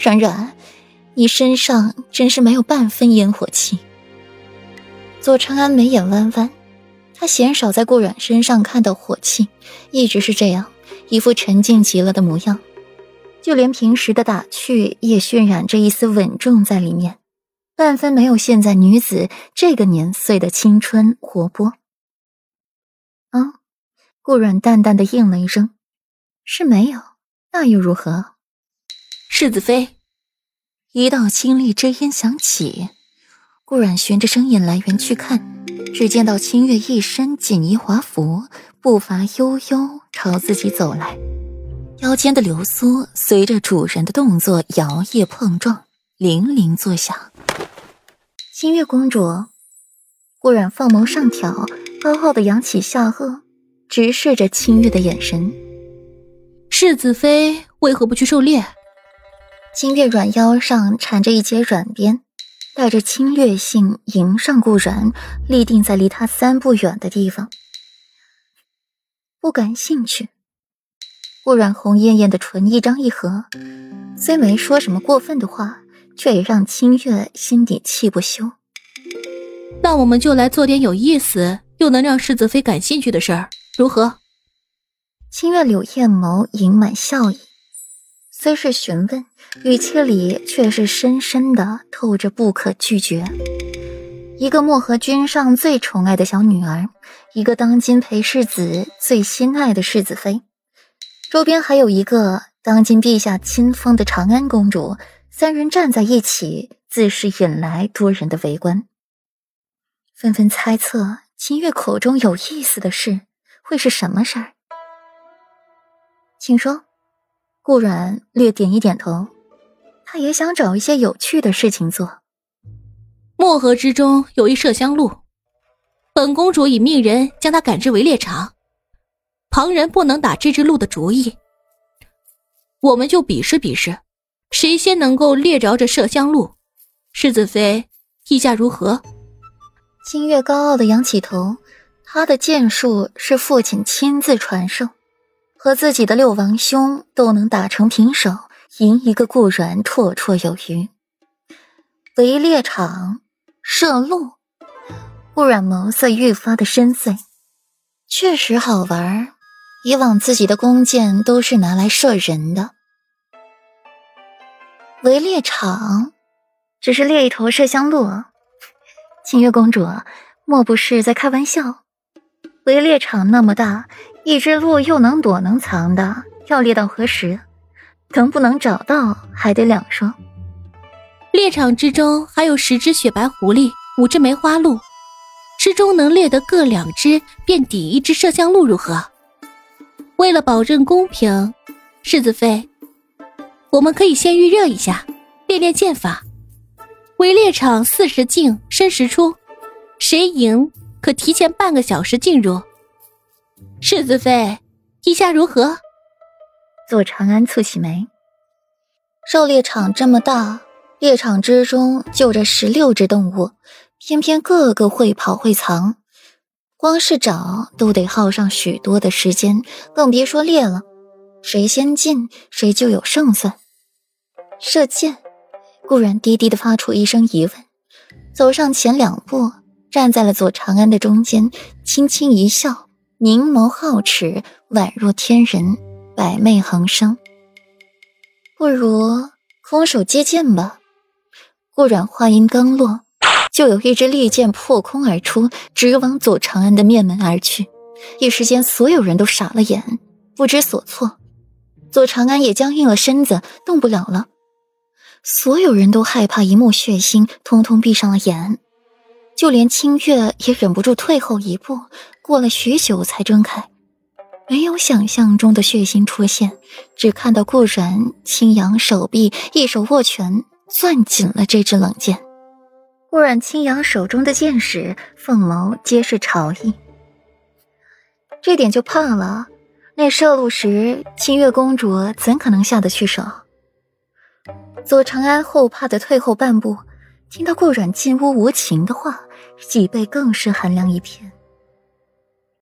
软软，你身上真是没有半分烟火气。左长安眉眼弯弯，他鲜少在顾软身上看到火气，一直是这样，一副沉静极了的模样。就连平时的打趣也渲染着一丝稳重在里面，半分没有现在女子这个年岁的青春活泼。啊，顾软淡淡的应了一声：“是没有，那又如何？”世子妃，一道清丽之音响起。顾阮循着声音来源去看，只见到清月一身锦衣华服，步伐悠悠朝自己走来，腰间的流苏随着主人的动作摇曳碰撞，铃铃作响。清月公主，顾阮凤眸上挑，高傲的扬起下颚，直视着清月的眼神。世子妃为何不去狩猎？清月软腰上缠着一截软鞭。带着侵略性迎上顾然，立定在离他三步远的地方。不感兴趣。顾然红艳艳的唇一张一合，虽没说什么过分的话，却也让清月心底气不休。那我们就来做点有意思又能让世子妃感兴趣的事儿，如何？清月柳艳眸盈满笑意。虽是询问，语气里却是深深的透着不可拒绝。一个漠河君上最宠爱的小女儿，一个当今裴世子最心爱的世子妃，周边还有一个当今陛下亲封的长安公主，三人站在一起，自是引来多人的围观，纷纷猜测秦月口中有意思的事会是什么事儿。请说。顾然略点一点头，他也想找一些有趣的事情做。漠河之中有一麝香鹿，本公主已命人将它赶至围猎场，旁人不能打这只鹿的主意。我们就比试比试，谁先能够猎着这麝香鹿。世子妃，意下如何？清月高傲的仰起头，他的剑术是父亲亲自传授。和自己的六王兄都能打成平手，赢一个顾然绰绰有余。围猎场射鹿，顾然眸色愈发的深邃，确实好玩。以往自己的弓箭都是拿来射人的，围猎场只是猎一头麝香鹿。清月公主，莫不是在开玩笑？围猎场那么大。一只鹿又能躲能藏的，要猎到何时？能不能找到还得两说。猎场之中还有十只雪白狐狸，五只梅花鹿，之中能猎得各两只，便抵一只麝香鹿，如何？为了保证公平，世子妃，我们可以先预热一下，练练剑法。围猎场四十进，申时出，谁赢可提前半个小时进入。世子妃，意下如何？左长安蹙起眉。狩猎场这么大，猎场之中就这十六只动物，偏偏个个会跑会藏，光是找都得耗上许多的时间，更别说猎了。谁先进，谁就有胜算。射箭，顾然低低的发出一声疑问，走上前两步，站在了左长安的中间，轻轻一笑。凝眸皓齿，宛若天人，百媚横生。不如空手接剑吧。顾软话音刚落，就有一支利箭破空而出，直往左长安的面门而去。一时间，所有人都傻了眼，不知所措。左长安也僵硬了身子，动不了了。所有人都害怕一幕血腥，通通闭上了眼。就连清月也忍不住退后一步。过了许久才睁开，没有想象中的血腥出现，只看到顾然轻扬手臂，一手握拳，攥紧了这支冷箭。顾然轻扬手中的剑时，凤眸皆是朝意。这点就怕了，那射鹿时，清月公主怎可能下得去手？左长安后怕的退后半步，听到顾阮进屋无情的话，脊背更是寒凉一片。